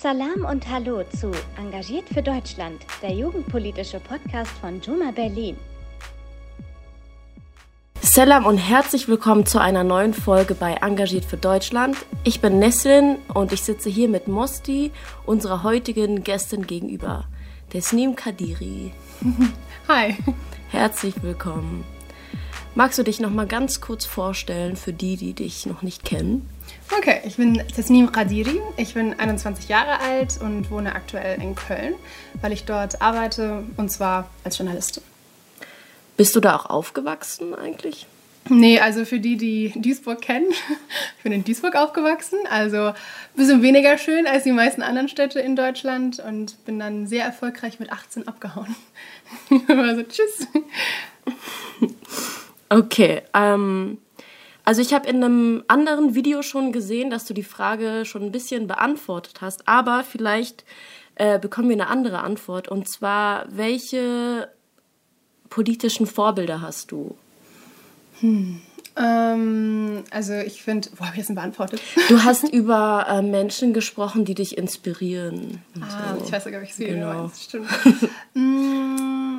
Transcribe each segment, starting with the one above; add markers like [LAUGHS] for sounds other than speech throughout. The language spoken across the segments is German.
Salam und Hallo zu Engagiert für Deutschland, der jugendpolitische Podcast von Juma Berlin. Salam und herzlich willkommen zu einer neuen Folge bei Engagiert für Deutschland. Ich bin Nesrin und ich sitze hier mit Mosti, unserer heutigen Gästin gegenüber, Tesnim Kadiri. [LAUGHS] Hi. Herzlich willkommen. Magst du dich noch mal ganz kurz vorstellen für die, die dich noch nicht kennen? Okay, ich bin Tesnim Kadiri. Ich bin 21 Jahre alt und wohne aktuell in Köln, weil ich dort arbeite und zwar als Journalistin. Bist du da auch aufgewachsen eigentlich? Nee, also für die, die Duisburg kennen, [LAUGHS] ich bin in Duisburg aufgewachsen, also ein bisschen weniger schön als die meisten anderen Städte in Deutschland und bin dann sehr erfolgreich mit 18 abgehauen. [LAUGHS] also tschüss. Okay, ähm, also ich habe in einem anderen Video schon gesehen, dass du die Frage schon ein bisschen beantwortet hast, aber vielleicht äh, bekommen wir eine andere Antwort. Und zwar, welche politischen Vorbilder hast du? Hm. Ähm, also ich finde, wo habe ich das denn beantwortet? Du hast [LAUGHS] über äh, Menschen gesprochen, die dich inspirieren. Ah, so. ich weiß sogar, wie ich sie genau. Stimmt. [LAUGHS]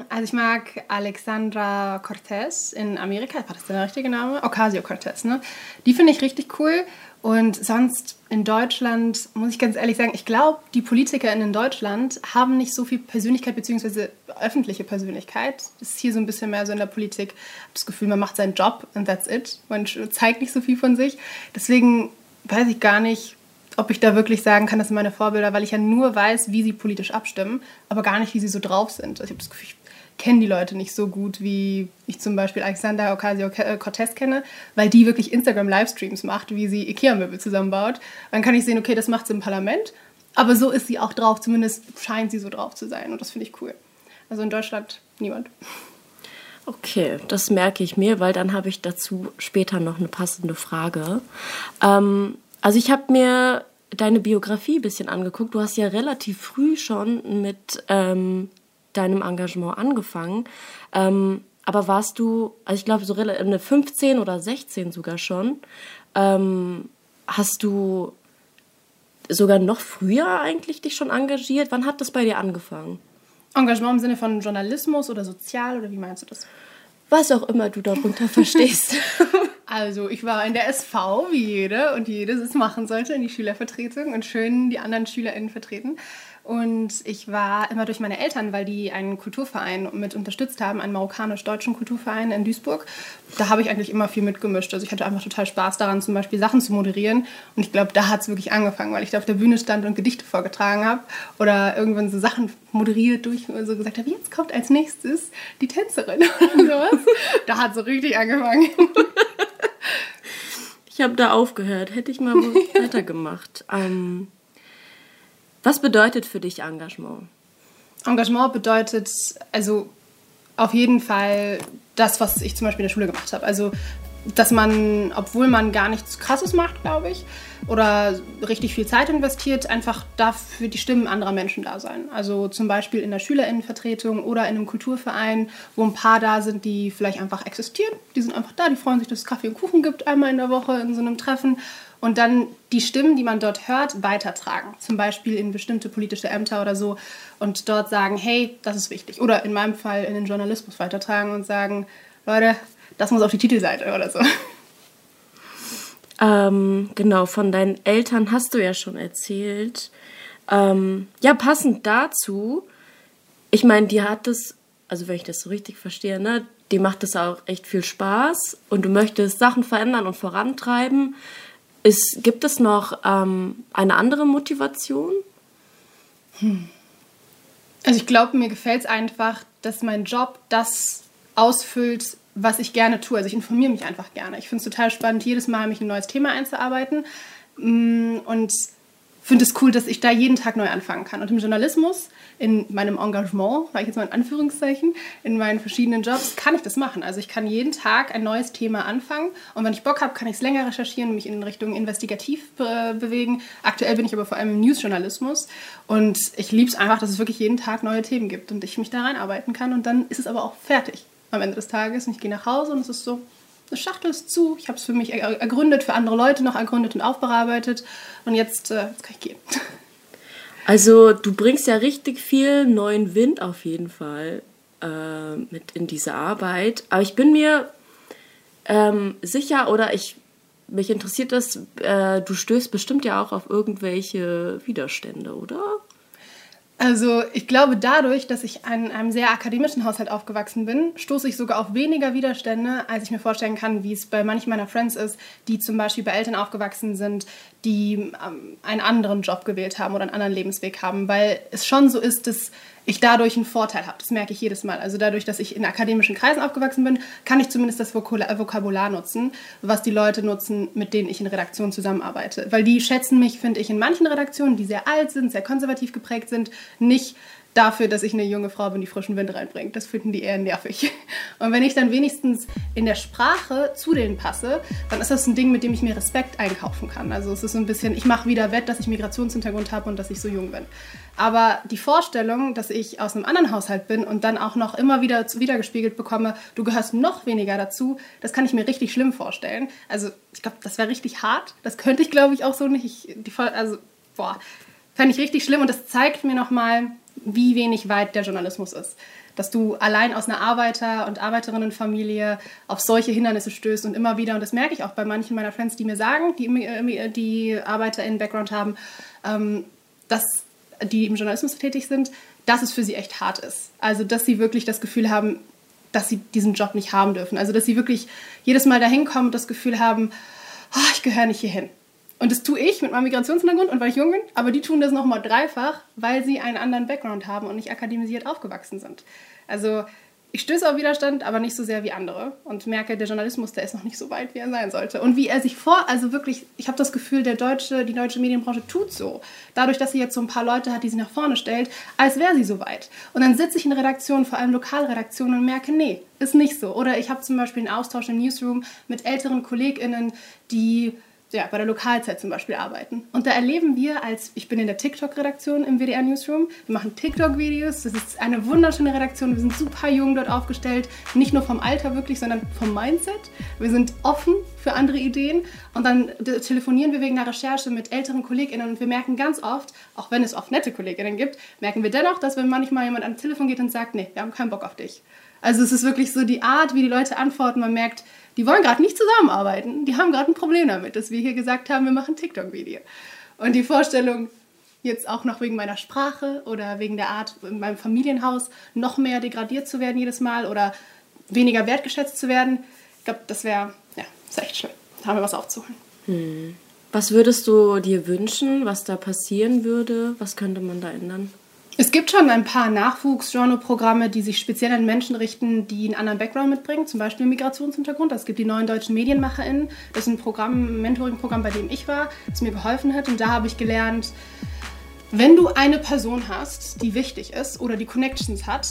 Also ich mag Alexandra Cortez in Amerika. War das der richtige Name? Ocasio Cortez, ne? Die finde ich richtig cool. Und sonst in Deutschland, muss ich ganz ehrlich sagen, ich glaube, die PolitikerInnen in Deutschland haben nicht so viel Persönlichkeit bzw. öffentliche Persönlichkeit. Das ist hier so ein bisschen mehr so in der Politik. Ich habe das Gefühl, man macht seinen Job and that's it. Man zeigt nicht so viel von sich. Deswegen weiß ich gar nicht, ob ich da wirklich sagen kann, das sind meine Vorbilder, weil ich ja nur weiß, wie sie politisch abstimmen, aber gar nicht, wie sie so drauf sind. Also ich habe das Gefühl, ich kenne die Leute nicht so gut, wie ich zum Beispiel Alexander Ocasio-Cortez kenne, weil die wirklich Instagram-Livestreams macht, wie sie Ikea-Möbel zusammenbaut. Dann kann ich sehen, okay, das macht sie im Parlament, aber so ist sie auch drauf, zumindest scheint sie so drauf zu sein und das finde ich cool. Also in Deutschland niemand. Okay, das merke ich mir, weil dann habe ich dazu später noch eine passende Frage. Ähm, also ich habe mir deine Biografie ein bisschen angeguckt. Du hast ja relativ früh schon mit ähm, deinem Engagement angefangen. Ähm, aber warst du, also ich glaube so eine 15 oder 16 sogar schon, ähm, hast du sogar noch früher eigentlich dich schon engagiert? Wann hat das bei dir angefangen? Engagement im Sinne von Journalismus oder sozial oder wie meinst du das? Was auch immer du darunter [LAUGHS] verstehst. Also ich war in der SV, wie jede und jede es machen sollte, in die Schülervertretung und schön die anderen SchülerInnen vertreten. Und ich war immer durch meine Eltern, weil die einen Kulturverein mit unterstützt haben, einen marokkanisch-deutschen Kulturverein in Duisburg. Da habe ich eigentlich immer viel mitgemischt. Also ich hatte einfach total Spaß daran, zum Beispiel Sachen zu moderieren. Und ich glaube, da hat es wirklich angefangen, weil ich da auf der Bühne stand und Gedichte vorgetragen habe oder irgendwann so Sachen moderiert durch so gesagt habe, jetzt kommt als nächstes die Tänzerin [LAUGHS] oder sowas. da hat es so richtig angefangen. ich habe da aufgehört. Hätte ich mal [LAUGHS] weitergemacht. Ähm was bedeutet für dich Engagement? Engagement bedeutet also auf jeden Fall das, was ich zum Beispiel in der Schule gemacht habe. Also dass man, obwohl man gar nichts Krasses macht, glaube ich, oder richtig viel Zeit investiert, einfach dafür die Stimmen anderer Menschen da sein. Also zum Beispiel in der Schülerinnenvertretung oder in einem Kulturverein, wo ein paar da sind, die vielleicht einfach existieren. Die sind einfach da, die freuen sich, dass es Kaffee und Kuchen gibt, einmal in der Woche in so einem Treffen und dann die Stimmen, die man dort hört, weitertragen. Zum Beispiel in bestimmte politische Ämter oder so und dort sagen, hey, das ist wichtig. Oder in meinem Fall in den Journalismus weitertragen und sagen, Leute, das muss auf die Titelseite oder so. Ähm, genau, von deinen Eltern hast du ja schon erzählt. Ähm, ja, passend dazu, ich meine, die hat es, also wenn ich das so richtig verstehe, ne, die macht es auch echt viel Spaß und du möchtest Sachen verändern und vorantreiben. Ist, gibt es noch ähm, eine andere Motivation? Hm. Also ich glaube, mir gefällt es einfach, dass mein Job das ausfüllt, was ich gerne tue. Also ich informiere mich einfach gerne. Ich finde es total spannend, jedes Mal mich ein neues Thema einzuarbeiten. Mm, und finde es cool, dass ich da jeden Tag neu anfangen kann. Und im Journalismus, in meinem Engagement, sage ich jetzt mal in Anführungszeichen, in meinen verschiedenen Jobs, kann ich das machen. Also ich kann jeden Tag ein neues Thema anfangen und wenn ich Bock habe, kann ich es länger recherchieren, mich in Richtung investigativ be bewegen. Aktuell bin ich aber vor allem im Newsjournalismus und ich liebe es einfach, dass es wirklich jeden Tag neue Themen gibt und ich mich da reinarbeiten kann und dann ist es aber auch fertig am Ende des Tages und ich gehe nach Hause und es ist so, eine Schachtel ist zu. Ich habe es für mich ergründet, für andere Leute noch ergründet und aufbearbeitet. Und jetzt, äh, jetzt kann ich gehen. [LAUGHS] Also du bringst ja richtig viel neuen Wind auf jeden Fall äh, mit in diese Arbeit. Aber ich bin mir ähm, sicher oder ich mich interessiert das, äh, du stößt bestimmt ja auch auf irgendwelche Widerstände, oder? Also ich glaube, dadurch, dass ich in einem sehr akademischen Haushalt aufgewachsen bin, stoße ich sogar auf weniger Widerstände, als ich mir vorstellen kann, wie es bei manchen meiner Friends ist, die zum Beispiel bei Eltern aufgewachsen sind, die ähm, einen anderen Job gewählt haben oder einen anderen Lebensweg haben, weil es schon so ist, dass ich dadurch einen Vorteil habe. Das merke ich jedes Mal. Also dadurch, dass ich in akademischen Kreisen aufgewachsen bin, kann ich zumindest das Vokabular nutzen, was die Leute nutzen, mit denen ich in Redaktionen zusammenarbeite. Weil die schätzen mich, finde ich, in manchen Redaktionen, die sehr alt sind, sehr konservativ geprägt sind, nicht dafür, dass ich eine junge Frau bin, die frischen Wind reinbringt. Das finden die eher nervig. Und wenn ich dann wenigstens in der Sprache zu denen passe, dann ist das ein Ding, mit dem ich mir Respekt einkaufen kann. Also es ist so ein bisschen, ich mache wieder wett, dass ich Migrationshintergrund habe und dass ich so jung bin. Aber die Vorstellung, dass ich aus einem anderen Haushalt bin und dann auch noch immer wieder wiedergespiegelt bekomme, du gehörst noch weniger dazu, das kann ich mir richtig schlimm vorstellen. Also ich glaube, das wäre richtig hart. Das könnte ich, glaube ich, auch so nicht. Ich, die, also, boah, fände ich richtig schlimm und das zeigt mir nochmal, wie wenig weit der Journalismus ist. Dass du allein aus einer Arbeiter- und Arbeiterinnenfamilie auf solche Hindernisse stößt und immer wieder, und das merke ich auch bei manchen meiner Friends, die mir sagen, die, die ArbeiterInnen-Background haben, ähm, dass die im Journalismus tätig sind, dass es für sie echt hart ist. Also, dass sie wirklich das Gefühl haben, dass sie diesen Job nicht haben dürfen. Also, dass sie wirklich jedes Mal dahin kommen und das Gefühl haben, oh, ich gehöre nicht hierhin. Und das tue ich mit meinem Migrationshintergrund und weil ich jung bin, aber die tun das nochmal dreifach, weil sie einen anderen Background haben und nicht akademisiert aufgewachsen sind. Also ich stöße auf Widerstand, aber nicht so sehr wie andere und merke, der Journalismus, der ist noch nicht so weit, wie er sein sollte. Und wie er sich vor, also wirklich, ich habe das Gefühl, der deutsche, die deutsche Medienbranche tut so. Dadurch, dass sie jetzt so ein paar Leute hat, die sie nach vorne stellt, als wäre sie so weit. Und dann sitze ich in Redaktionen, vor allem Lokalredaktionen, und merke, nee, ist nicht so. Oder ich habe zum Beispiel einen Austausch im Newsroom mit älteren KollegInnen, die ja, bei der Lokalzeit zum Beispiel arbeiten. Und da erleben wir als, ich bin in der TikTok-Redaktion im WDR Newsroom, wir machen TikTok-Videos, das ist eine wunderschöne Redaktion, wir sind super jung dort aufgestellt, nicht nur vom Alter wirklich, sondern vom Mindset. Wir sind offen für andere Ideen. Und dann telefonieren wir wegen einer Recherche mit älteren KollegInnen. Und wir merken ganz oft, auch wenn es oft nette KollegInnen gibt, merken wir dennoch, dass wenn manchmal jemand ans Telefon geht und sagt, nee, wir haben keinen Bock auf dich. Also es ist wirklich so die Art, wie die Leute antworten, man merkt, die wollen gerade nicht zusammenarbeiten. Die haben gerade ein Problem damit, dass wir hier gesagt haben, wir machen TikTok-Video. Und die Vorstellung, jetzt auch noch wegen meiner Sprache oder wegen der Art in meinem Familienhaus noch mehr degradiert zu werden jedes Mal oder weniger wertgeschätzt zu werden, ich glaube, das wäre ja, ist echt schlimm. Da haben wir was aufzuholen. Hm. Was würdest du dir wünschen, was da passieren würde? Was könnte man da ändern? Es gibt schon ein paar Nachwuchsgenreprogramme, die sich speziell an Menschen richten, die einen anderen Background mitbringen, zum Beispiel Migrationshintergrund. Es gibt die neuen deutschen MedienmacherInnen. Das ist ein Programm, ein Mentoring-Programm, bei dem ich war, das mir geholfen hat. Und da habe ich gelernt, wenn du eine Person hast, die wichtig ist oder die Connections hat,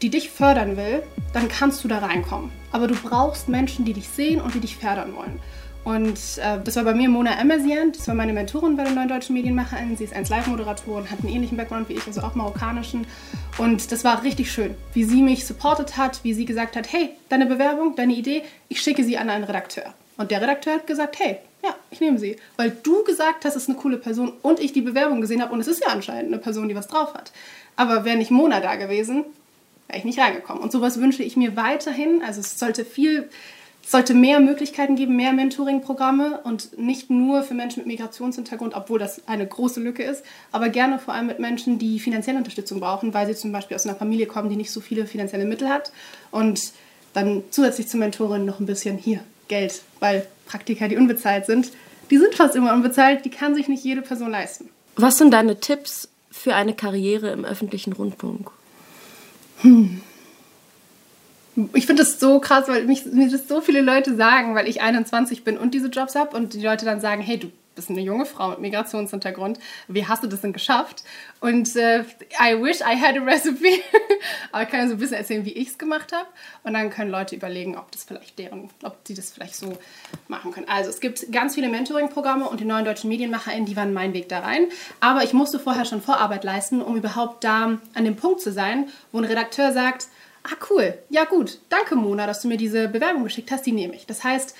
die dich fördern will, dann kannst du da reinkommen. Aber du brauchst Menschen, die dich sehen und die dich fördern wollen. Und äh, das war bei mir Mona Emersian, das war meine Mentorin bei den Neuen Deutschen Medienmacherinnen. Sie ist 1 Live-Moderatorin, hat einen ähnlichen Background wie ich, also auch marokkanischen. Und das war richtig schön, wie sie mich supportet hat, wie sie gesagt hat, hey, deine Bewerbung, deine Idee, ich schicke sie an einen Redakteur. Und der Redakteur hat gesagt, hey, ja, ich nehme sie. Weil du gesagt hast, es ist eine coole Person und ich die Bewerbung gesehen habe und es ist ja anscheinend eine Person, die was drauf hat. Aber wäre nicht Mona da gewesen, wäre ich nicht reingekommen. Und sowas wünsche ich mir weiterhin. Also es sollte viel es sollte mehr Möglichkeiten geben, mehr Mentoring-Programme und nicht nur für Menschen mit Migrationshintergrund, obwohl das eine große Lücke ist, aber gerne vor allem mit Menschen, die finanzielle Unterstützung brauchen, weil sie zum Beispiel aus einer Familie kommen, die nicht so viele finanzielle Mittel hat und dann zusätzlich zur Mentorin noch ein bisschen hier Geld, weil Praktika, die unbezahlt sind, die sind fast immer unbezahlt, die kann sich nicht jede Person leisten. Was sind deine Tipps für eine Karriere im öffentlichen Rundfunk? Hm. Ich finde das so krass, weil mich, mir das so viele Leute sagen, weil ich 21 bin und diese Jobs habe und die Leute dann sagen, hey, du bist eine junge Frau mit Migrationshintergrund, wie hast du das denn geschafft? Und äh, I wish I had a recipe. [LAUGHS] Aber ich kann ja so ein bisschen erzählen, wie ich es gemacht habe. Und dann können Leute überlegen, ob das vielleicht deren, ob sie das vielleicht so machen können. Also es gibt ganz viele Mentoring-Programme und die neuen deutschen MedienmacherInnen, die waren mein Weg da rein. Aber ich musste vorher schon Vorarbeit leisten, um überhaupt da an dem Punkt zu sein, wo ein Redakteur sagt, ah cool, ja gut, danke Mona, dass du mir diese Bewerbung geschickt hast, die nehme ich. Das heißt,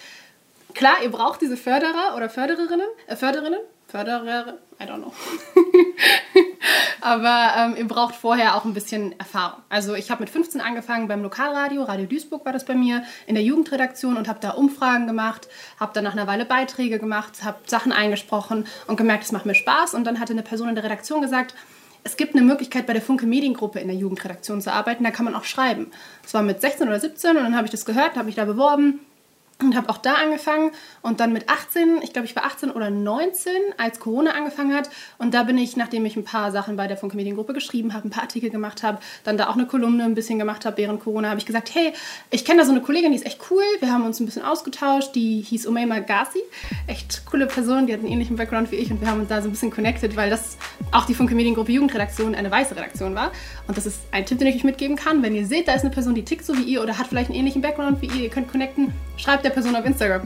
klar, ihr braucht diese Förderer oder Fördererinnen, äh, Förderinnen, Förderer, I don't know. [LAUGHS] Aber ähm, ihr braucht vorher auch ein bisschen Erfahrung. Also ich habe mit 15 angefangen beim Lokalradio, Radio Duisburg war das bei mir, in der Jugendredaktion und habe da Umfragen gemacht, habe dann nach einer Weile Beiträge gemacht, habe Sachen eingesprochen und gemerkt, es macht mir Spaß. Und dann hatte eine Person in der Redaktion gesagt, es gibt eine Möglichkeit, bei der Funke Mediengruppe in der Jugendredaktion zu arbeiten. Da kann man auch schreiben. Das war mit 16 oder 17 und dann habe ich das gehört, habe mich da beworben und habe auch da angefangen und dann mit 18, ich glaube, ich war 18 oder 19, als Corona angefangen hat. Und da bin ich, nachdem ich ein paar Sachen bei der Funke Mediengruppe geschrieben habe, ein paar Artikel gemacht habe, dann da auch eine Kolumne ein bisschen gemacht habe während Corona, habe ich gesagt, hey, ich kenne da so eine Kollegin, die ist echt cool, wir haben uns ein bisschen ausgetauscht, die hieß Umayma Ghazi, echt coole Person, die hat einen ähnlichen Background wie ich und wir haben uns da so ein bisschen connected, weil das auch die Funke Mediengruppe Jugendredaktion eine weiße Redaktion war. Und das ist ein Tipp, den ich euch mitgeben kann, wenn ihr seht, da ist eine Person, die tickt so wie ihr oder hat vielleicht einen ähnlichen Background wie ihr, ihr könnt connecten, schreibt der Person auf Instagram.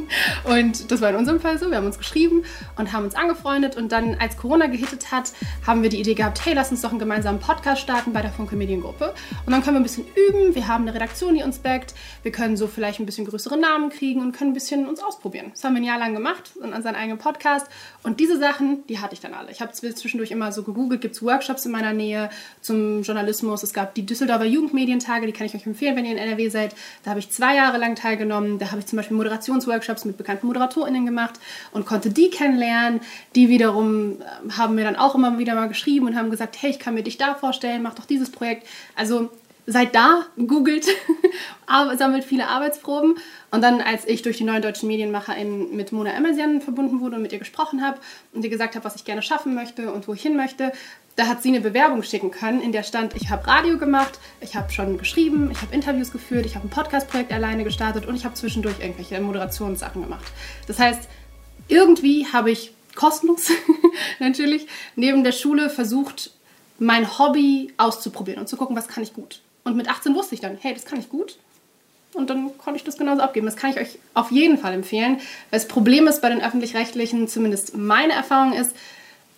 [LAUGHS] und das war in unserem Fall so. Wir haben uns geschrieben und haben uns angefreundet. Und dann, als Corona gehittet hat, haben wir die Idee gehabt, hey, lass uns doch einen gemeinsamen Podcast starten bei der Funke Mediengruppe. Und dann können wir ein bisschen üben. Wir haben eine Redaktion, die uns backt. Wir können so vielleicht ein bisschen größere Namen kriegen und können ein bisschen uns ausprobieren. Das haben wir ein Jahr lang gemacht und an seinen eigenen Podcast. Und diese Sachen, die hatte ich dann alle. Ich habe zwischendurch immer so gegoogelt, gibt es Workshops in meiner Nähe zum Journalismus. Es gab die Düsseldorfer Jugendmedientage, die kann ich euch empfehlen, wenn ihr in NRW seid. Da habe ich zwei Jahre lang teilgenommen. Da habe ich zum Beispiel Moderationsworkshops mit bekannten ModeratorInnen gemacht und konnte die kennenlernen. Die wiederum ähm, haben mir dann auch immer wieder mal geschrieben und haben gesagt, hey, ich kann mir dich da vorstellen, mach doch dieses Projekt. Also seid da, googelt, [LAUGHS] sammelt viele Arbeitsproben. Und dann, als ich durch die neuen deutschen MedienmacherInnen mit Mona Emersian verbunden wurde und mit ihr gesprochen habe und ihr gesagt habe, was ich gerne schaffen möchte und wo ich hin möchte, da hat sie eine Bewerbung schicken können, in der stand, ich habe Radio gemacht, ich habe schon geschrieben, ich habe Interviews geführt, ich habe ein Podcast-Projekt alleine gestartet und ich habe zwischendurch irgendwelche Moderationssachen gemacht. Das heißt, irgendwie habe ich kostenlos [LAUGHS] natürlich neben der Schule versucht, mein Hobby auszuprobieren und zu gucken, was kann ich gut. Und mit 18 wusste ich dann, hey, das kann ich gut. Und dann konnte ich das genauso abgeben. Das kann ich euch auf jeden Fall empfehlen. Weil das Problem ist bei den öffentlich-rechtlichen, zumindest meine Erfahrung ist,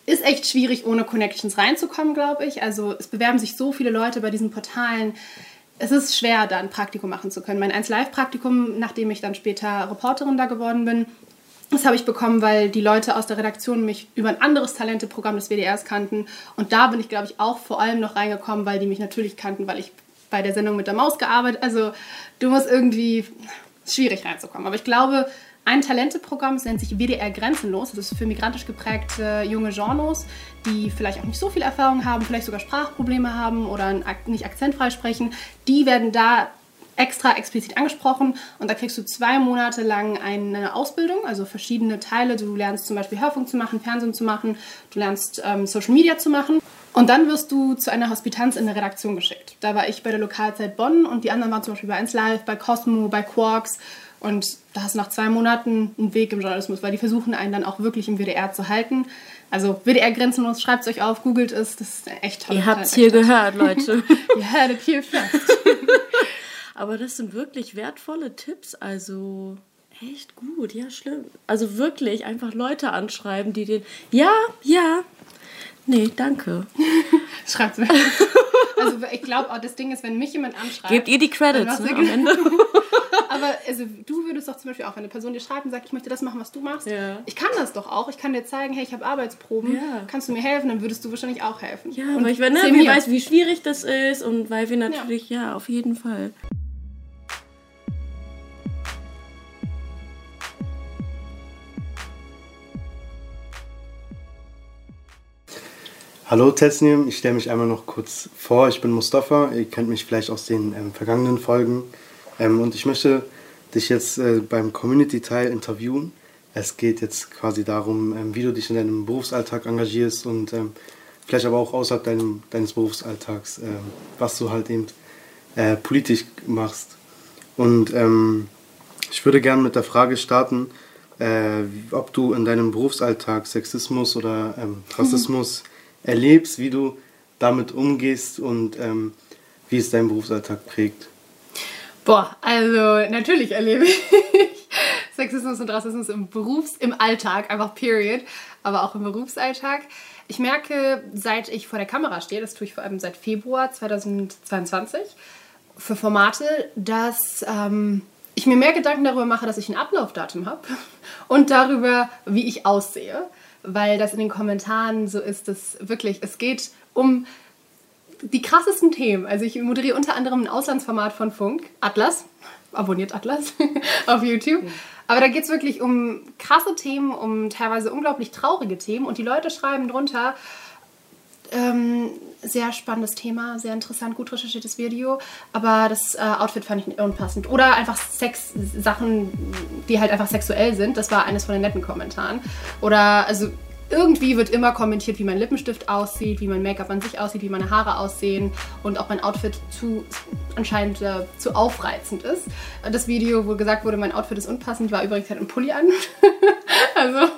ist echt schwierig, ohne Connections reinzukommen, glaube ich. Also es bewerben sich so viele Leute bei diesen Portalen. Es ist schwer, da ein Praktikum machen zu können. Mein 1Live-Praktikum, nachdem ich dann später Reporterin da geworden bin, das habe ich bekommen, weil die Leute aus der Redaktion mich über ein anderes Talenteprogramm des WDRs kannten. Und da bin ich, glaube ich, auch vor allem noch reingekommen, weil die mich natürlich kannten, weil ich bei der Sendung mit der Maus gearbeitet. Also du musst irgendwie schwierig reinzukommen. Aber ich glaube, ein Talenteprogramm, das nennt sich WDR Grenzenlos. Das ist für migrantisch geprägte junge Genres, die vielleicht auch nicht so viel Erfahrung haben, vielleicht sogar Sprachprobleme haben oder nicht akzentfrei sprechen. Die werden da extra explizit angesprochen und da kriegst du zwei Monate lang eine Ausbildung, also verschiedene Teile. Du lernst zum Beispiel Hörfunk zu machen, Fernsehen zu machen, du lernst ähm, Social Media zu machen und dann wirst du zu einer Hospitanz in der Redaktion geschickt. Da war ich bei der Lokalzeit Bonn und die anderen waren zum Beispiel bei 1 Live, bei Cosmo, bei Quarks und da hast du nach zwei Monaten einen Weg im Journalismus, weil die versuchen einen dann auch wirklich im WDR zu halten. Also WDR grenzenlos, schreibt es euch auf, googelt es, das ist echt toll. Ihr habt [LAUGHS] es hier gehört, Leute. [LAUGHS] Ihr heard it here first. Aber das sind wirklich wertvolle Tipps, also echt gut, ja, schlimm. Also wirklich einfach Leute anschreiben, die den, ja, ja, nee, danke. [LAUGHS] Schreibt mir. [LAUGHS] Also ich glaube auch, das Ding ist, wenn mich jemand anschreibt. Gebt ihr die Credits ne, am Ende. [LAUGHS] Aber also, du würdest doch zum Beispiel auch, wenn eine Person dir schreibt und sagt, ich möchte das machen, was du machst. Ja. Ich kann das doch auch. Ich kann dir zeigen, hey, ich habe Arbeitsproben. Ja. Kannst du mir helfen? Dann würdest du wahrscheinlich auch helfen. Ja, und weil ich ne, weiß, wie schwierig das ist und weil wir natürlich, ja, ja auf jeden Fall. Hallo Tesnim, ich stelle mich einmal noch kurz vor. Ich bin Mustafa, ihr kennt mich vielleicht aus den ähm, vergangenen Folgen. Ähm, und ich möchte dich jetzt äh, beim Community-Teil interviewen. Es geht jetzt quasi darum, ähm, wie du dich in deinem Berufsalltag engagierst und ähm, vielleicht aber auch außerhalb deinem, deines Berufsalltags, äh, was du halt eben äh, politisch machst. Und ähm, ich würde gerne mit der Frage starten, äh, ob du in deinem Berufsalltag Sexismus oder ähm, Rassismus erlebst, wie du damit umgehst und ähm, wie es deinen Berufsalltag prägt? Boah, also natürlich erlebe ich [LAUGHS] Sexismus und Rassismus im Berufs-, im Alltag, einfach period, aber auch im Berufsalltag. Ich merke, seit ich vor der Kamera stehe, das tue ich vor allem seit Februar 2022, für Formate, dass ähm, ich mir mehr Gedanken darüber mache, dass ich ein Ablaufdatum habe und darüber, wie ich aussehe weil das in den Kommentaren so ist, dass wirklich, es geht um die krassesten Themen. Also ich moderiere unter anderem ein Auslandsformat von Funk, Atlas. Abonniert Atlas [LAUGHS] auf YouTube. Aber da geht es wirklich um krasse Themen, um teilweise unglaublich traurige Themen. Und die Leute schreiben drunter, ähm, sehr spannendes Thema, sehr interessant, gut recherchiertes Video, aber das äh, Outfit fand ich unpassend. Oder einfach Sex-Sachen, die halt einfach sexuell sind. Das war eines von den netten Kommentaren. Oder also irgendwie wird immer kommentiert, wie mein Lippenstift aussieht, wie mein Make-up an sich aussieht, wie meine Haare aussehen und ob mein Outfit zu anscheinend äh, zu aufreizend ist. Das Video, wo gesagt wurde, mein Outfit ist unpassend, war übrigens halt ein Pulli an. [LAUGHS] also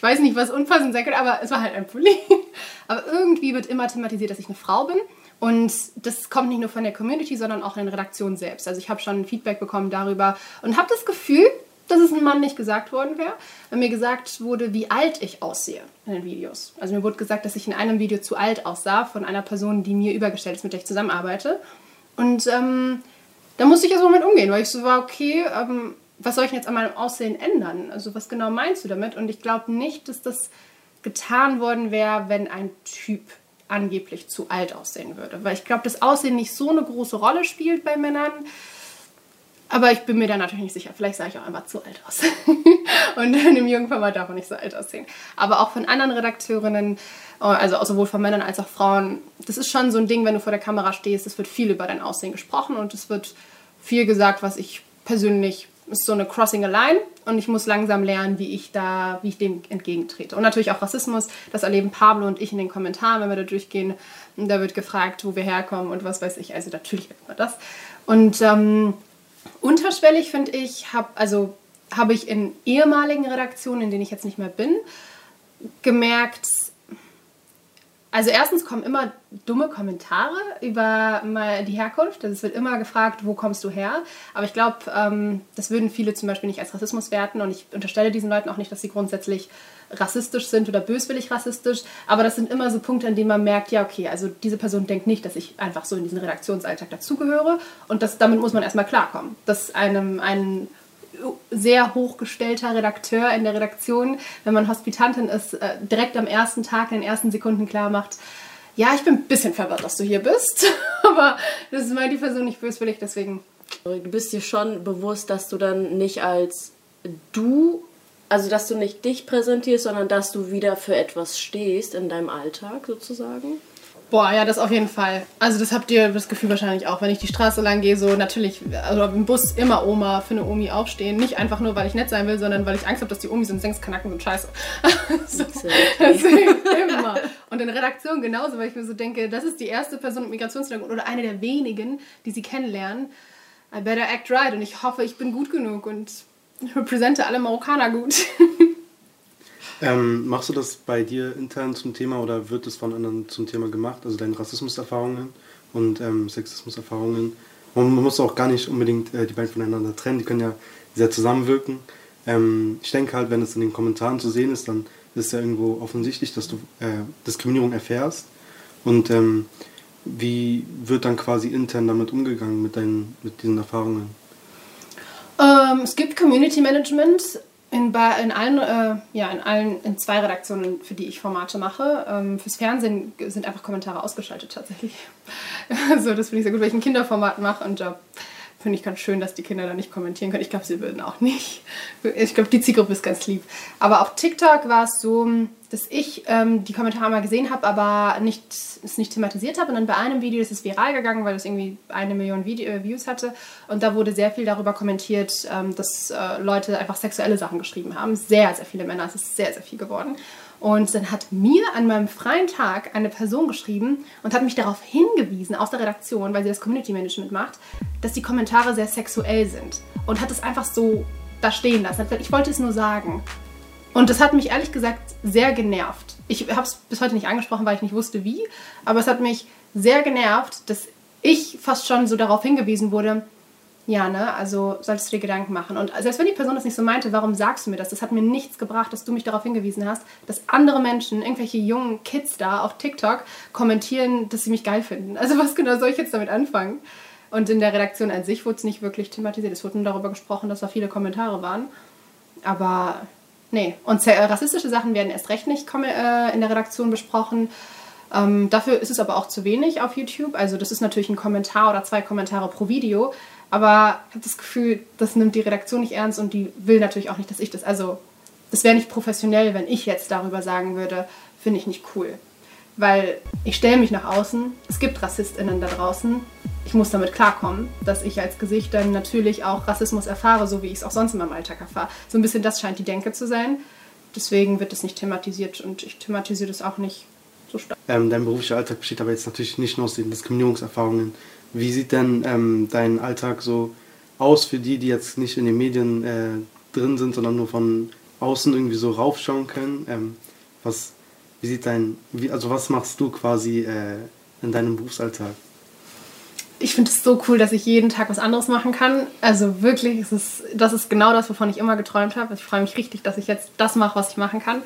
ich weiß nicht, was unpassend sein könnte, aber es war halt ein Pulli. [LAUGHS] aber irgendwie wird immer thematisiert, dass ich eine Frau bin. Und das kommt nicht nur von der Community, sondern auch in der Redaktion selbst. Also ich habe schon Feedback bekommen darüber und habe das Gefühl, dass es einem Mann nicht gesagt worden wäre, wenn mir gesagt wurde, wie alt ich aussehe in den Videos. Also mir wurde gesagt, dass ich in einem Video zu alt aussah von einer Person, die mir übergestellt ist, mit der ich zusammenarbeite. Und ähm, da musste ich erstmal mit umgehen, weil ich so war, okay, ähm, was soll ich jetzt an meinem Aussehen ändern? Also was genau meinst du damit? Und ich glaube nicht, dass das getan worden wäre, wenn ein Typ angeblich zu alt aussehen würde. Weil ich glaube, das Aussehen nicht so eine große Rolle spielt bei Männern. Aber ich bin mir da natürlich nicht sicher. Vielleicht sah ich auch einfach zu alt aus. [LAUGHS] und in einem jungen Format darf man nicht so alt aussehen. Aber auch von anderen Redakteurinnen, also sowohl von Männern als auch Frauen, das ist schon so ein Ding, wenn du vor der Kamera stehst, es wird viel über dein Aussehen gesprochen und es wird viel gesagt, was ich persönlich ist so eine Crossing a Line und ich muss langsam lernen, wie ich da, wie ich dem entgegentrete. Und natürlich auch Rassismus, das erleben Pablo und ich in den Kommentaren, wenn wir da durchgehen. Da wird gefragt, wo wir herkommen und was weiß ich. Also natürlich immer das. Und ähm, unterschwellig finde ich, habe also habe ich in ehemaligen Redaktionen, in denen ich jetzt nicht mehr bin, gemerkt, also erstens kommen immer dumme Kommentare über die Herkunft. Also es wird immer gefragt, wo kommst du her? Aber ich glaube, ähm, das würden viele zum Beispiel nicht als Rassismus werten. Und ich unterstelle diesen Leuten auch nicht, dass sie grundsätzlich rassistisch sind oder böswillig rassistisch. Aber das sind immer so Punkte, an denen man merkt, ja, okay, also diese Person denkt nicht, dass ich einfach so in diesen Redaktionsalltag dazugehöre. Und das, damit muss man erstmal klarkommen. Dass einem ein sehr hochgestellter Redakteur in der Redaktion, wenn man Hospitantin ist, äh, direkt am ersten Tag, in den ersten Sekunden klar macht, ja, ich bin ein bisschen verwirrt, dass du hier bist, [LAUGHS] aber das ist die Person nicht böswillig, deswegen. Du bist dir schon bewusst, dass du dann nicht als du, also dass du nicht dich präsentierst, sondern dass du wieder für etwas stehst in deinem Alltag sozusagen? Boah, ja, das auf jeden Fall. Also das habt ihr das Gefühl wahrscheinlich auch. Wenn ich die Straße lang gehe, so natürlich, also im Bus immer Oma für eine Omi aufstehen. Nicht einfach nur, weil ich nett sein will, sondern weil ich Angst habe, dass die Omis sind Kanacken sind scheiße. [LAUGHS] so, deswegen immer. Und in Redaktion genauso, weil ich mir so denke, das ist die erste Person mit Migrationshintergrund oder eine der wenigen, die sie kennenlernen. I better act right. Und ich hoffe, ich bin gut genug und repräsente alle Marokkaner gut. [LAUGHS] Ähm, machst du das bei dir intern zum Thema oder wird es von anderen zum Thema gemacht? Also deine Rassismuserfahrungen und ähm, Sexismuserfahrungen. Man muss auch gar nicht unbedingt äh, die beiden voneinander trennen, die können ja sehr zusammenwirken. Ähm, ich denke halt, wenn es in den Kommentaren zu sehen ist, dann ist es ja irgendwo offensichtlich, dass du äh, Diskriminierung erfährst. Und ähm, wie wird dann quasi intern damit umgegangen mit, deinen, mit diesen Erfahrungen? Ähm, es gibt Community Management in, in allen, äh, ja, in allen, in zwei Redaktionen, für die ich Formate mache. Ähm, fürs Fernsehen sind einfach Kommentare ausgeschaltet tatsächlich. [LAUGHS] also das finde ich sehr gut, weil ich ein Kinderformat mache und da finde ich ganz schön, dass die Kinder da nicht kommentieren können. Ich glaube, sie würden auch nicht. Ich glaube, die Zielgruppe ist ganz lieb. Aber auf TikTok war es so, dass ich ähm, die Kommentare mal gesehen habe, aber nicht, es nicht thematisiert habe. Und dann bei einem Video ist es viral gegangen, weil es irgendwie eine Million Video äh, Views hatte. Und da wurde sehr viel darüber kommentiert, ähm, dass äh, Leute einfach sexuelle Sachen geschrieben haben. Sehr, sehr viele Männer. Es ist sehr, sehr viel geworden. Und dann hat mir an meinem freien Tag eine Person geschrieben und hat mich darauf hingewiesen, aus der Redaktion, weil sie das Community Management macht, dass die Kommentare sehr sexuell sind. Und hat es einfach so da stehen lassen. Ich wollte es nur sagen. Und das hat mich ehrlich gesagt sehr genervt. Ich habe es bis heute nicht angesprochen, weil ich nicht wusste wie, aber es hat mich sehr genervt, dass ich fast schon so darauf hingewiesen wurde, ja, ne, also solltest du dir Gedanken machen. Und selbst wenn die Person das nicht so meinte, warum sagst du mir das? Das hat mir nichts gebracht, dass du mich darauf hingewiesen hast, dass andere Menschen, irgendwelche jungen Kids da auf TikTok kommentieren, dass sie mich geil finden. Also was genau soll ich jetzt damit anfangen? Und in der Redaktion an sich wurde es nicht wirklich thematisiert. Es wurde nur darüber gesprochen, dass da viele Kommentare waren. Aber Nee, und äh, rassistische Sachen werden erst recht nicht äh, in der Redaktion besprochen. Ähm, dafür ist es aber auch zu wenig auf YouTube. Also das ist natürlich ein Kommentar oder zwei Kommentare pro Video. Aber ich habe das Gefühl, das nimmt die Redaktion nicht ernst und die will natürlich auch nicht, dass ich das. Also das wäre nicht professionell, wenn ich jetzt darüber sagen würde, finde ich nicht cool. Weil ich stelle mich nach außen, es gibt RassistInnen da draußen. Ich muss damit klarkommen, dass ich als Gesicht dann natürlich auch Rassismus erfahre, so wie ich es auch sonst in meinem Alltag erfahre. So ein bisschen das scheint die Denke zu sein. Deswegen wird es nicht thematisiert und ich thematisiere das auch nicht so stark. Ähm, dein beruflicher Alltag besteht aber jetzt natürlich nicht nur aus den Diskriminierungserfahrungen. Wie sieht denn ähm, dein Alltag so aus für die, die jetzt nicht in den Medien äh, drin sind, sondern nur von außen irgendwie so raufschauen können? Ähm, was, wie sieht dein, wie, also was machst du quasi äh, in deinem Berufsalltag? Ich finde es so cool, dass ich jeden Tag was anderes machen kann. Also wirklich, es ist, das ist genau das, wovon ich immer geträumt habe. Ich freue mich richtig, dass ich jetzt das mache, was ich machen kann.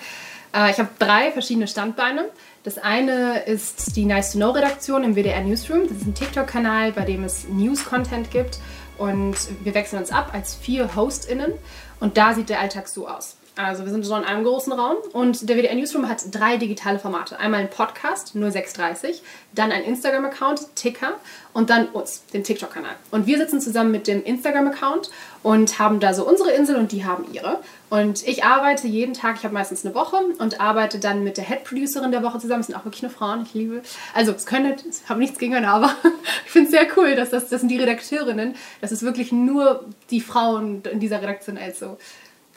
Äh, ich habe drei verschiedene Standbeine. Das eine ist die Nice to Know Redaktion im WDR Newsroom. Das ist ein TikTok-Kanal, bei dem es News-Content gibt. Und wir wechseln uns ab als vier HostInnen. Und da sieht der Alltag so aus. Also wir sind so in einem großen Raum und der WDR Newsroom hat drei digitale Formate. Einmal ein Podcast 0630, dann ein Instagram-Account Ticker und dann uns, den TikTok-Kanal. Und wir sitzen zusammen mit dem Instagram-Account und haben da so unsere Insel und die haben ihre. Und ich arbeite jeden Tag, ich habe meistens eine Woche und arbeite dann mit der Head-Producerin der Woche zusammen. Das sind auch wirklich nur Frauen, ich liebe. Also es können, ich habe nichts gegen aber [LAUGHS] ich finde es sehr cool, dass das, das sind die Redakteurinnen, dass es wirklich nur die Frauen in dieser Redaktion also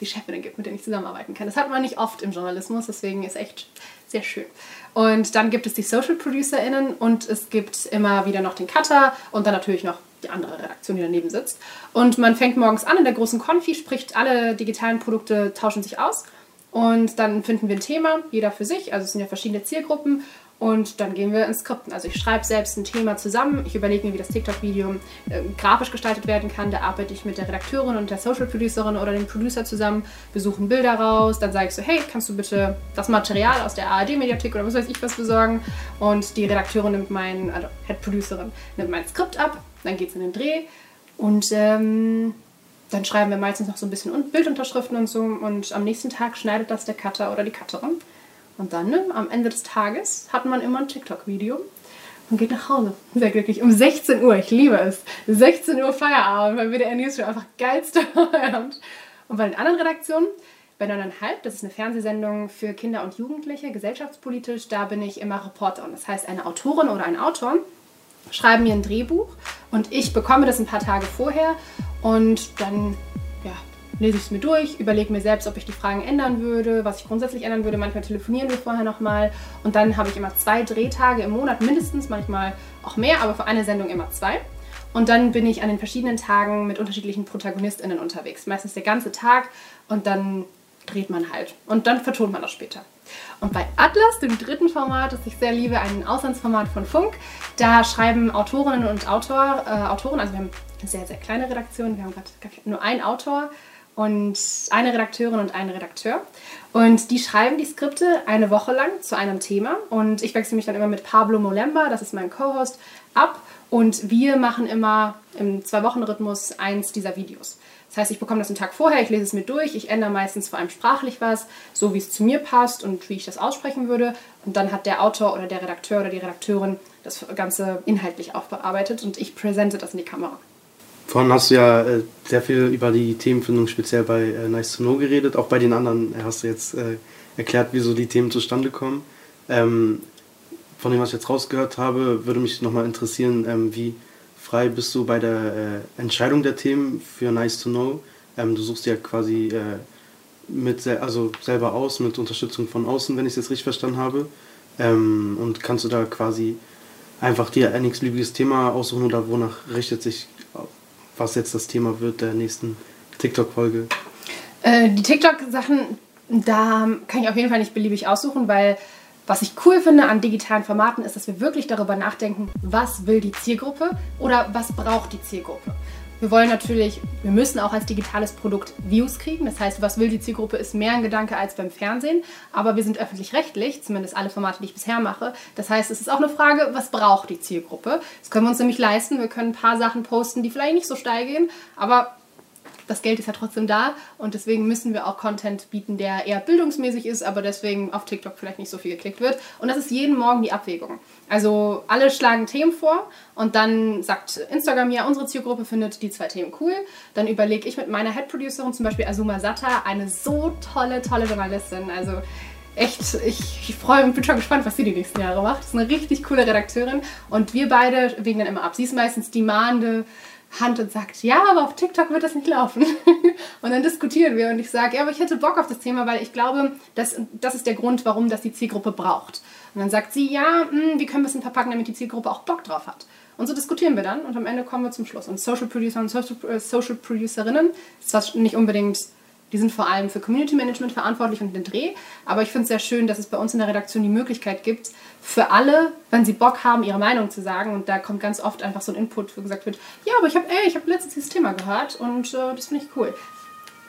die Chefinnen gibt, mit denen ich zusammenarbeiten kann. Das hat man nicht oft im Journalismus, deswegen ist echt sehr schön. Und dann gibt es die Social ProducerInnen und es gibt immer wieder noch den Cutter und dann natürlich noch die andere Redaktion, die daneben sitzt. Und man fängt morgens an in der großen Konfi, spricht alle digitalen Produkte, tauschen sich aus. Und dann finden wir ein Thema, jeder für sich. Also es sind ja verschiedene Zielgruppen. Und dann gehen wir ins Skripten. Also ich schreibe selbst ein Thema zusammen. Ich überlege mir, wie das TikTok-Video äh, grafisch gestaltet werden kann. Da arbeite ich mit der Redakteurin und der Social Producerin oder dem Producer zusammen. Wir suchen Bilder raus. Dann sage ich so, hey, kannst du bitte das Material aus der ARD-Mediathek oder was weiß ich was besorgen? Und die Redakteurin nimmt mein, also Head Producerin, nimmt mein Skript ab. Dann geht es in den Dreh. Und ähm, dann schreiben wir meistens noch so ein bisschen Bildunterschriften und so. Und am nächsten Tag schneidet das der Cutter oder die Cutterin. Und dann ne, am Ende des Tages hat man immer ein TikTok-Video und geht nach Hause. Sehr glücklich. Um 16 Uhr, ich liebe es. 16 Uhr Feierabend bei WDR News Show, einfach geilste [LAUGHS] Feierabend. Und bei den anderen Redaktionen, bei 9,5, das ist eine Fernsehsendung für Kinder und Jugendliche, gesellschaftspolitisch, da bin ich immer Reporterin. Das heißt, eine Autorin oder ein Autor schreiben mir ein Drehbuch und ich bekomme das ein paar Tage vorher und dann lese ich es mir durch, überlege mir selbst, ob ich die Fragen ändern würde, was ich grundsätzlich ändern würde. Manchmal telefonieren wir vorher nochmal und dann habe ich immer zwei Drehtage im Monat mindestens, manchmal auch mehr, aber für eine Sendung immer zwei. Und dann bin ich an den verschiedenen Tagen mit unterschiedlichen ProtagonistInnen unterwegs. Meistens der ganze Tag und dann dreht man halt. Und dann vertont man das später. Und bei Atlas, dem dritten Format, das ich sehr liebe, ein Auslandsformat von Funk, da schreiben Autorinnen und Autor, äh, Autoren, also wir haben eine sehr, sehr kleine Redaktion, wir haben gerade nur einen Autor und eine Redakteurin und einen Redakteur. Und die schreiben die Skripte eine Woche lang zu einem Thema. Und ich wechsle mich dann immer mit Pablo Molemba, das ist mein Co-Host, ab. Und wir machen immer im Zwei-Wochen-Rhythmus eins dieser Videos. Das heißt, ich bekomme das einen Tag vorher, ich lese es mir durch, ich ändere meistens vor allem sprachlich was, so wie es zu mir passt und wie ich das aussprechen würde. Und dann hat der Autor oder der Redakteur oder die Redakteurin das Ganze inhaltlich aufbearbeitet und ich präsente das in die Kamera. Vorhin hast du ja äh, sehr viel über die Themenfindung speziell bei äh, Nice to Know geredet. Auch bei den anderen hast du jetzt äh, erklärt, wieso die Themen zustande kommen. Ähm, von dem, was ich jetzt rausgehört habe, würde mich nochmal interessieren, ähm, wie frei bist du bei der äh, Entscheidung der Themen für Nice to Know? Ähm, du suchst ja quasi äh, mit also selber aus, mit Unterstützung von außen, wenn ich es jetzt richtig verstanden habe. Ähm, und kannst du da quasi einfach dir ein x-beliebiges Thema aussuchen oder wonach richtet sich, was jetzt das Thema wird der nächsten TikTok-Folge? Äh, die TikTok-Sachen, da kann ich auf jeden Fall nicht beliebig aussuchen, weil was ich cool finde an digitalen Formaten ist, dass wir wirklich darüber nachdenken, was will die Zielgruppe oder was braucht die Zielgruppe. Wir wollen natürlich, wir müssen auch als digitales Produkt Views kriegen. Das heißt, was will die Zielgruppe, ist mehr ein Gedanke als beim Fernsehen. Aber wir sind öffentlich-rechtlich, zumindest alle Formate, die ich bisher mache. Das heißt, es ist auch eine Frage, was braucht die Zielgruppe? Das können wir uns nämlich leisten. Wir können ein paar Sachen posten, die vielleicht nicht so steil gehen, aber das Geld ist ja trotzdem da und deswegen müssen wir auch Content bieten, der eher bildungsmäßig ist, aber deswegen auf TikTok vielleicht nicht so viel geklickt wird. Und das ist jeden Morgen die Abwägung. Also alle schlagen Themen vor und dann sagt Instagram ja, unsere Zielgruppe findet die zwei Themen cool. Dann überlege ich mit meiner Head-Producerin, zum Beispiel Azuma Satta, eine so tolle, tolle Journalistin. Also echt, ich, ich freue mich, bin schon gespannt, was sie die nächsten Jahre macht. Das ist eine richtig coole Redakteurin und wir beide wägen dann immer ab. Sie ist meistens die mahnende Hand und sagt, ja, aber auf TikTok wird das nicht laufen. [LAUGHS] und dann diskutieren wir und ich sage, ja, aber ich hätte Bock auf das Thema, weil ich glaube, das, das ist der Grund, warum das die Zielgruppe braucht. Und dann sagt sie, ja, mh, hm, wie können wir es denn verpacken, damit die Zielgruppe auch Bock drauf hat. Und so diskutieren wir dann und am Ende kommen wir zum Schluss. Und Social Producer und Social, äh, Social Producerinnen ist zwar nicht unbedingt die sind vor allem für Community Management verantwortlich und den Dreh. Aber ich finde es sehr schön, dass es bei uns in der Redaktion die Möglichkeit gibt, für alle, wenn sie Bock haben, ihre Meinung zu sagen. Und da kommt ganz oft einfach so ein Input, wo gesagt wird, ja, aber ich habe hab letztens dieses Thema gehört und äh, das finde ich cool.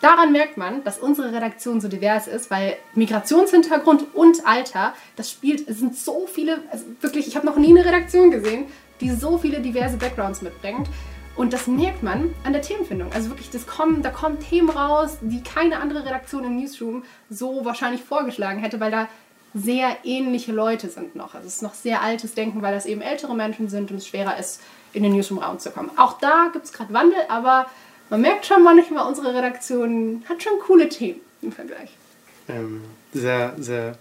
Daran merkt man, dass unsere Redaktion so divers ist, weil Migrationshintergrund und Alter, das spielt, es sind so viele, also wirklich, ich habe noch nie eine Redaktion gesehen, die so viele diverse Backgrounds mitbringt. Und das merkt man an der Themenfindung. Also wirklich, das kommen, da kommen Themen raus, die keine andere Redaktion im Newsroom so wahrscheinlich vorgeschlagen hätte, weil da sehr ähnliche Leute sind noch. Also es ist noch sehr altes Denken, weil das eben ältere Menschen sind und es schwerer ist, in den Newsroom-Raum zu kommen. Auch da gibt es gerade Wandel, aber man merkt schon manchmal, unsere Redaktion hat schon coole Themen im Vergleich. Ähm, sehr, sehr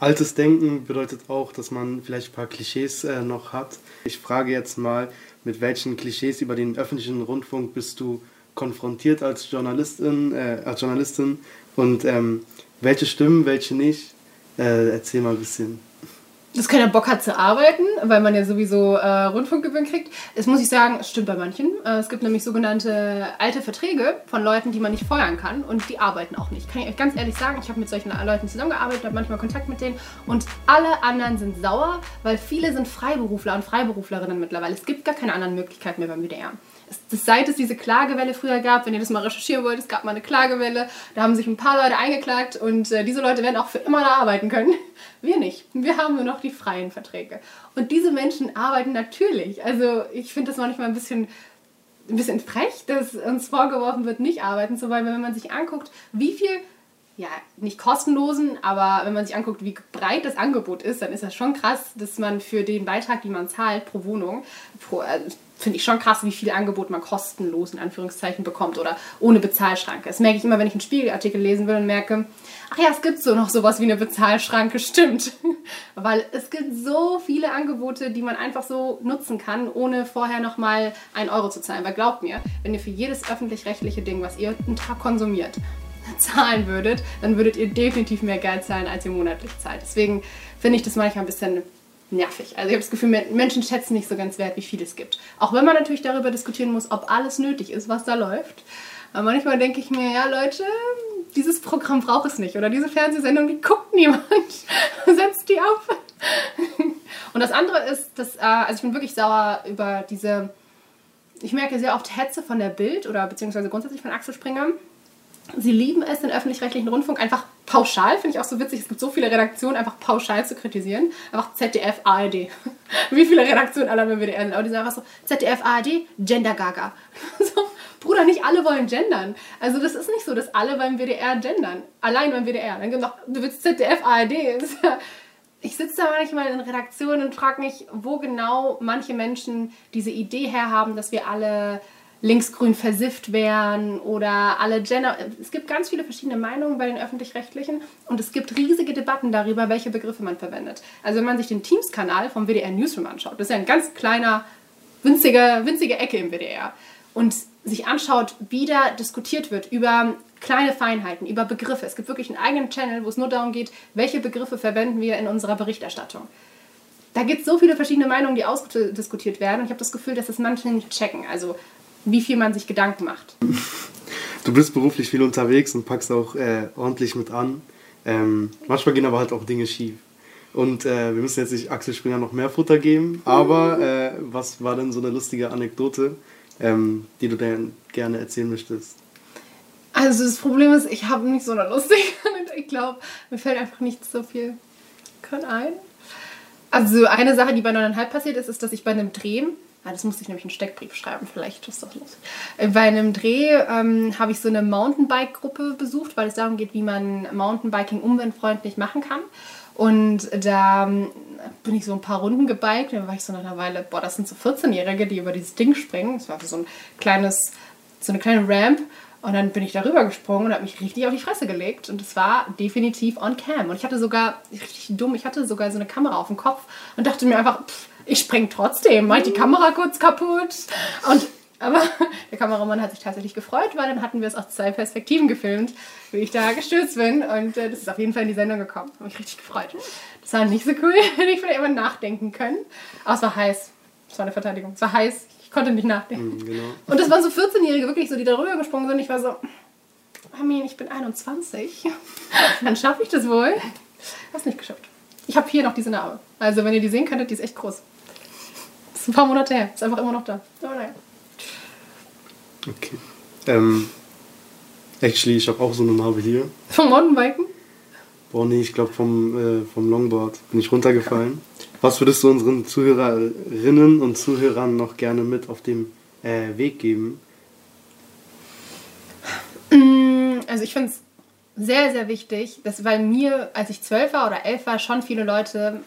altes Denken bedeutet auch, dass man vielleicht ein paar Klischees äh, noch hat. Ich frage jetzt mal, mit welchen Klischees über den öffentlichen Rundfunk bist du konfrontiert als Journalistin, äh, als Journalistin und ähm, welche stimmen, welche nicht? Äh, erzähl mal ein bisschen dass keiner Bock hat zu arbeiten, weil man ja sowieso äh, Rundfunkgebühren kriegt. Das muss ich sagen, es stimmt bei manchen. Äh, es gibt nämlich sogenannte alte Verträge von Leuten, die man nicht feuern kann und die arbeiten auch nicht. Kann ich euch ganz ehrlich sagen, ich habe mit solchen Leuten zusammengearbeitet, habe manchmal Kontakt mit denen und alle anderen sind sauer, weil viele sind Freiberufler und Freiberuflerinnen mittlerweile. Es gibt gar keine anderen Möglichkeiten mehr beim WDR seit es diese Klagewelle früher gab, wenn ihr das mal recherchieren wollt, es gab mal eine Klagewelle, da haben sich ein paar Leute eingeklagt und äh, diese Leute werden auch für immer da arbeiten können. [LAUGHS] Wir nicht. Wir haben nur noch die freien Verträge. Und diese Menschen arbeiten natürlich. Also ich finde das manchmal ein bisschen ein bisschen frech, dass uns vorgeworfen wird, nicht arbeiten zu wollen, wenn man sich anguckt, wie viel ja, nicht kostenlosen, aber wenn man sich anguckt, wie breit das Angebot ist, dann ist das schon krass, dass man für den Beitrag, den man zahlt pro Wohnung, pro, also finde ich schon krass, wie viel Angebot man kostenlos in Anführungszeichen bekommt oder ohne Bezahlschranke. Das merke ich immer, wenn ich einen Spiegelartikel lesen will und merke, ach ja, es gibt so noch sowas wie eine Bezahlschranke, [LAUGHS] stimmt. Weil es gibt so viele Angebote, die man einfach so nutzen kann, ohne vorher nochmal einen Euro zu zahlen. Weil glaubt mir, wenn ihr für jedes öffentlich-rechtliche Ding, was ihr einen Tag konsumiert, [LAUGHS] zahlen würdet, dann würdet ihr definitiv mehr Geld zahlen, als ihr monatlich zahlt. Deswegen finde ich das manchmal ein bisschen nervig. Also ich habe das Gefühl, Menschen schätzen nicht so ganz wert, wie viel es gibt. Auch wenn man natürlich darüber diskutieren muss, ob alles nötig ist, was da läuft. Aber manchmal denke ich mir, ja Leute, dieses Programm braucht es nicht. Oder diese Fernsehsendung, die guckt niemand. [LAUGHS] Setzt die auf. Und das andere ist, dass, äh, also ich bin wirklich sauer über diese, ich merke sehr oft Hetze von der Bild oder beziehungsweise grundsätzlich von Axel Springer Sie lieben es, den öffentlich-rechtlichen Rundfunk einfach pauschal, finde ich auch so witzig, es gibt so viele Redaktionen, einfach pauschal zu kritisieren. Einfach ZDF, ARD. [LAUGHS] Wie viele Redaktionen aller beim WDR sind. Aber die sind einfach so, ZDF, ARD, Gender Gaga. [LAUGHS] so, Bruder, nicht alle wollen gendern. Also das ist nicht so, dass alle beim WDR gendern. Allein beim WDR. Dann gibt noch, du willst ZDF, ARD. [LAUGHS] Ich sitze da manchmal in Redaktionen und frage mich, wo genau manche Menschen diese Idee herhaben, dass wir alle linksgrün versifft wären oder alle Gender. Es gibt ganz viele verschiedene Meinungen bei den öffentlich-rechtlichen und es gibt riesige Debatten darüber, welche Begriffe man verwendet. Also wenn man sich den Teams-Kanal vom WDR Newsroom anschaut, das ist ja ein ganz kleiner, winziger, winzige Ecke im WDR und sich anschaut, wie da diskutiert wird über kleine Feinheiten, über Begriffe. Es gibt wirklich einen eigenen Channel, wo es nur darum geht, welche Begriffe verwenden wir in unserer Berichterstattung. Da gibt es so viele verschiedene Meinungen, die ausdiskutiert werden und ich habe das Gefühl, dass das manche nicht checken. Also wie viel man sich Gedanken macht. [LAUGHS] Du bist beruflich viel unterwegs und packst auch äh, ordentlich mit an. Ähm, manchmal gehen aber halt auch Dinge schief. Und äh, wir müssen jetzt nicht Axel Springer noch mehr Futter geben, aber äh, was war denn so eine lustige Anekdote, ähm, die du denn gerne erzählen möchtest? Also das Problem ist, ich habe nicht so eine lustige [LAUGHS] Anekdote. Ich glaube, mir fällt einfach nicht so viel ein. Also eine Sache, die bei 9,5 passiert ist, ist, dass ich bei einem Dreh Ah, das musste ich nämlich einen Steckbrief schreiben, vielleicht ist das lustig. Äh, Bei einem Dreh ähm, habe ich so eine Mountainbike-Gruppe besucht, weil es darum geht, wie man Mountainbiking umweltfreundlich machen kann. Und da ähm, bin ich so ein paar Runden gebiked. Dann war ich so nach einer Weile, boah, das sind so 14-Jährige, die über dieses Ding springen. Das war so ein kleines, so eine kleine Ramp. Und dann bin ich darüber gesprungen und habe mich richtig auf die Fresse gelegt. Und es war definitiv on cam. Und ich hatte sogar, richtig dumm, ich hatte sogar so eine Kamera auf dem Kopf und dachte mir einfach, pff, ich spring trotzdem, mach die Kamera kurz kaputt. Und aber [LAUGHS] der Kameramann hat sich tatsächlich gefreut, weil dann hatten wir es aus zwei Perspektiven gefilmt, wie ich da gestürzt bin. Und äh, das ist auf jeden Fall in die Sendung gekommen. Habe mich richtig gefreut. Das war nicht so cool, [LAUGHS] hätte ich vielleicht immer nachdenken können. Aber es war heiß. Es war eine Verteidigung. Es war heiß. Ich konnte nicht nachdenken. Mhm, genau. Und das waren so 14-Jährige, wirklich so, die darüber gesprungen sind. Ich war so, Armin, ich bin 21. [LAUGHS] Dann schaffe ich das wohl. Hab's nicht geschafft. Ich habe hier noch diese Narbe. Also, wenn ihr die sehen könntet, die ist echt groß. Ist ein paar Monate her. Ist einfach immer noch da. Aber naja. Okay. Ähm, actually, ich habe auch so eine Narbe hier. Vom Mountainbiken? Boah, nee, ich glaube vom, äh, vom Longboard bin ich runtergefallen. Was würdest du unseren Zuhörerinnen und Zuhörern noch gerne mit auf dem äh, Weg geben? Also ich finde es sehr, sehr wichtig, dass, weil mir, als ich zwölf war oder elf war, schon viele Leute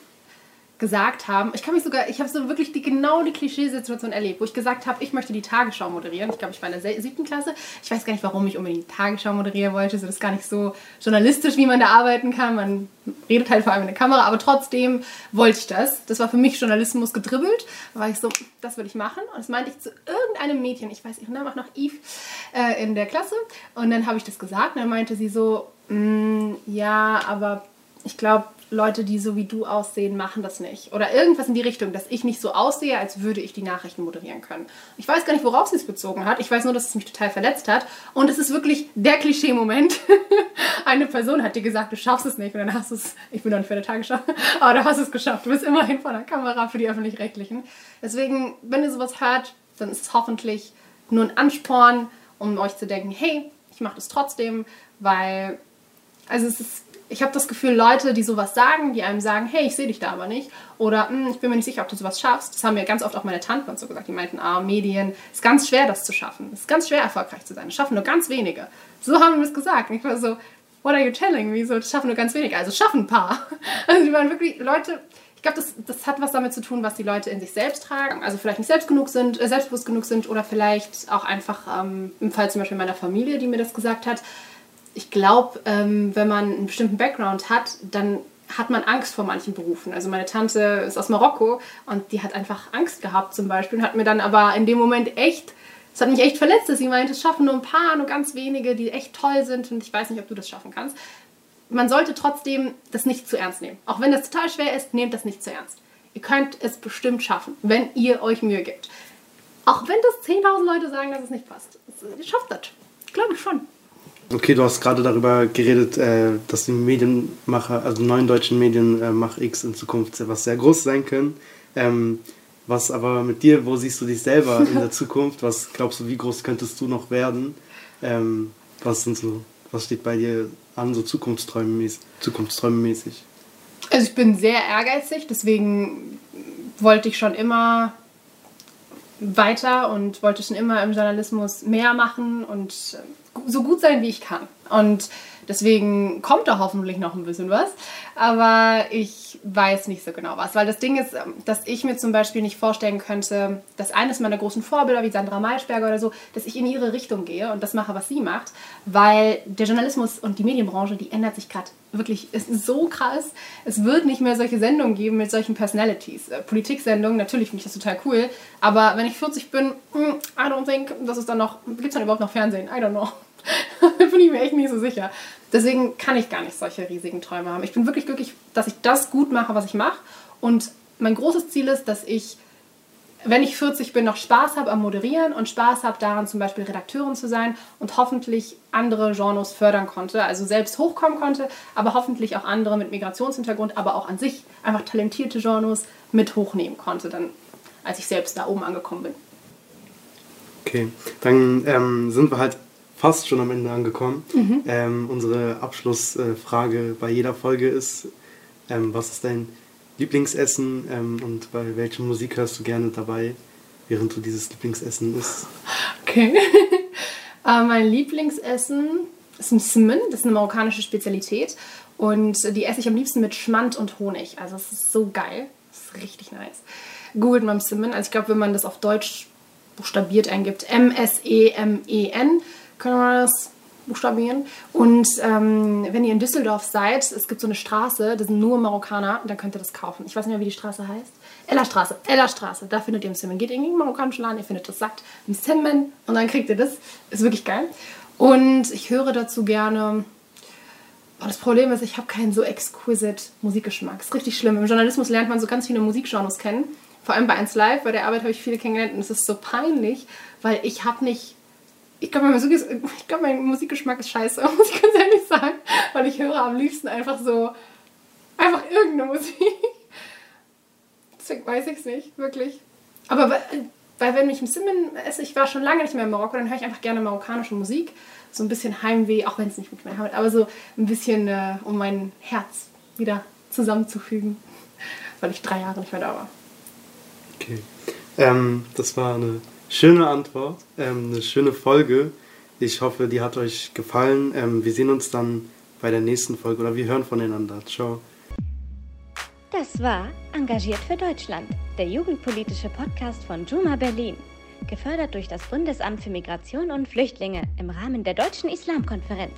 gesagt haben, ich kann mich sogar, ich habe so wirklich die, genau die Klischeesituation erlebt, wo ich gesagt habe, ich möchte die Tagesschau moderieren. Ich glaube, ich war in der siebten Klasse. Ich weiß gar nicht, warum ich unbedingt die Tagesschau moderieren wollte. So, das ist gar nicht so journalistisch, wie man da arbeiten kann. Man redet halt vor allem in der Kamera, aber trotzdem wollte ich das. Das war für mich Journalismus gedribbelt. Da war ich so, das will ich machen. Und das meinte ich zu irgendeinem Mädchen, ich weiß ihren Namen auch noch, Eve, äh, in der Klasse. Und dann habe ich das gesagt und dann meinte sie so, "Mm, ja, aber ich glaube, Leute, die so wie du aussehen, machen das nicht. Oder irgendwas in die Richtung, dass ich nicht so aussehe, als würde ich die Nachrichten moderieren können. Ich weiß gar nicht, worauf sie es bezogen hat. Ich weiß nur, dass es mich total verletzt hat. Und es ist wirklich der Klischee-Moment. [LAUGHS] Eine Person hat dir gesagt, du schaffst es nicht. Und dann hast du es, ich bin noch nicht für der Tagesschau, [LAUGHS] aber du hast es geschafft. Du bist immerhin vor der Kamera für die Öffentlich-Rechtlichen. Deswegen, wenn ihr sowas hört, dann ist es hoffentlich nur ein Ansporn, um euch zu denken, hey, ich mache das trotzdem, weil also es ist, ich habe das Gefühl, Leute, die sowas sagen, die einem sagen, hey, ich sehe dich da aber nicht, oder "Hm, ich bin mir nicht sicher, ob du sowas schaffst. Das haben mir ganz oft auch meine Tanten und so gesagt. Die meinten, ah, Medien, ist ganz schwer, das zu schaffen. Es ist ganz schwer, erfolgreich zu sein. Das schaffen nur ganz wenige. So haben wir es gesagt. Ich war so, what are you telling me? So, das schaffen nur ganz wenige. Also schaffen ein paar. [LAUGHS] Also die waren wirklich Leute, ich glaube, das, das hat was damit zu tun, was die Leute in sich selbst tragen. Also vielleicht nicht selbst genug sind, äh, selbstbewusst genug sind oder vielleicht auch einfach ähm, im Fall zum Beispiel meiner Familie, die mir das gesagt hat. Ich glaube, ähm, wenn man einen bestimmten Background hat, dann hat man Angst vor manchen Berufen. Also meine Tante ist aus Marokko und die hat einfach Angst gehabt zum Beispiel und hat mir dann aber in dem Moment echt, es hat mich echt verletzt, dass sie meinte, es schaffen nur ein paar, nur ganz wenige, die echt toll sind und ich weiß nicht, ob du das schaffen kannst. Man sollte trotzdem das nicht zu ernst nehmen. Auch wenn das total schwer ist, nehmt das nicht zu ernst. Ihr könnt es bestimmt schaffen, wenn ihr euch Mühe gibt. Auch wenn das 10.000 Leute sagen, dass es nicht passt. Ihr schafft das. Glaube ich schon. Okay, du hast gerade darüber geredet, äh, dass die Medienmacher, also neuen deutschen Medien äh, Mach X in Zukunft was sehr groß sein können. Ähm, was aber mit dir, wo siehst du dich selber in der [LAUGHS] Zukunft? Was glaubst du, wie groß könntest du noch werden? Ähm, was sind so, was steht bei dir an, so zukunftsträumemäßig? zukunftsträumemäßig? Also ich bin sehr ehrgeizig, deswegen wollte ich schon immer weiter und wollte schon immer im Journalismus mehr machen und so gut sein, wie ich kann. Und deswegen kommt da hoffentlich noch ein bisschen was. Aber ich weiß nicht so genau was. Weil das Ding ist, dass ich mir zum Beispiel nicht vorstellen könnte, dass eines meiner großen Vorbilder, wie Sandra Maischberger oder so, dass ich in ihre Richtung gehe und das mache, was sie macht. Weil der Journalismus und die Medienbranche, die ändert sich gerade wirklich, ist so krass. Es wird nicht mehr solche Sendungen geben mit solchen Personalities. Äh, Politiksendungen, natürlich finde ich das total cool. Aber wenn ich 40 bin, hm, I don't think, das ist dann noch, gibt es dann überhaupt noch Fernsehen? I don't know. [LAUGHS] da bin ich mir echt nicht so sicher. Deswegen kann ich gar nicht solche riesigen Träume haben. Ich bin wirklich glücklich, dass ich das gut mache, was ich mache. Und mein großes Ziel ist, dass ich, wenn ich 40 bin, noch Spaß habe am Moderieren und Spaß habe daran, zum Beispiel Redakteurin zu sein und hoffentlich andere Genres fördern konnte. Also selbst hochkommen konnte, aber hoffentlich auch andere mit Migrationshintergrund, aber auch an sich einfach talentierte Genres mit hochnehmen konnte, dann, als ich selbst da oben angekommen bin. Okay, dann ähm, sind wir halt fast schon am Ende angekommen. Ähm, unsere Abschlussfrage bei jeder Folge ist, ähm, was ist dein Lieblingsessen ähm, und bei welcher Musik hörst du gerne dabei? während du dieses Lieblingsessen isst. Okay. [LAUGHS] äh, mein Lieblingsessen ist ein Simmen, das ist eine marokkanische Spezialität. Und die esse ich am liebsten mit Schmand und Honig. Also es ist so geil. Das ist richtig nice. Googelt mal Simmen. Also ich glaube, wenn man das auf Deutsch buchstabiert eingibt, M-S-E-M-E-N, können wir das buchstabieren. Und ähm, wenn ihr in Düsseldorf seid, es gibt so eine Straße, das sind nur Marokkaner, da könnt ihr das kaufen. Ich weiß nicht mehr, wie die Straße heißt. Ella Straße, Ella Straße, da findet ihr im Simmen. Geht in den marokkanischen Laden, ihr findet das satt im Simmen und dann kriegt ihr das. Ist wirklich geil. Und ich höre dazu gerne. Das Problem ist, ich habe keinen so exquisit Musikgeschmack. Das ist richtig schlimm. Im Journalismus lernt man so ganz viele Musikgenres kennen. Vor allem bei 1 Live, bei der Arbeit habe ich viele kennengelernt und es ist so peinlich, weil ich habe nicht ich glaube, mein, glaub, mein, Musikgeschmack ist scheiße, [LAUGHS] muss ich ganz ehrlich sagen. Weil ich höre am liebsten einfach so, einfach irgendeine Musik. Deswegen weiß ich es nicht, wirklich. Aber weil, weil wenn ich im Simmen esse, ich war schon lange nicht mehr in Marokko, dann höre ich einfach gerne marokkanische Musik. So ein bisschen Heimweh, auch wenn es nicht mit mir hat, aber so ein bisschen, äh, um mein Herz wieder zusammenzufügen. Weil ich drei Jahre nicht mehr da war. Okay. Ähm, das war eine schöne Antwort, ähm, eine schöne Folge. Ich hoffe, die hat euch gefallen. Ähm, wir sehen uns dann bei der nächsten Folge oder wir hören voneinander. Ciao. Das war Engagiert für Deutschland, der jugendpolitische Podcast von Juma Berlin, gefördert durch das Bundesamt für Migration und Flüchtlinge im Rahmen der Deutschen Islamkonferenz.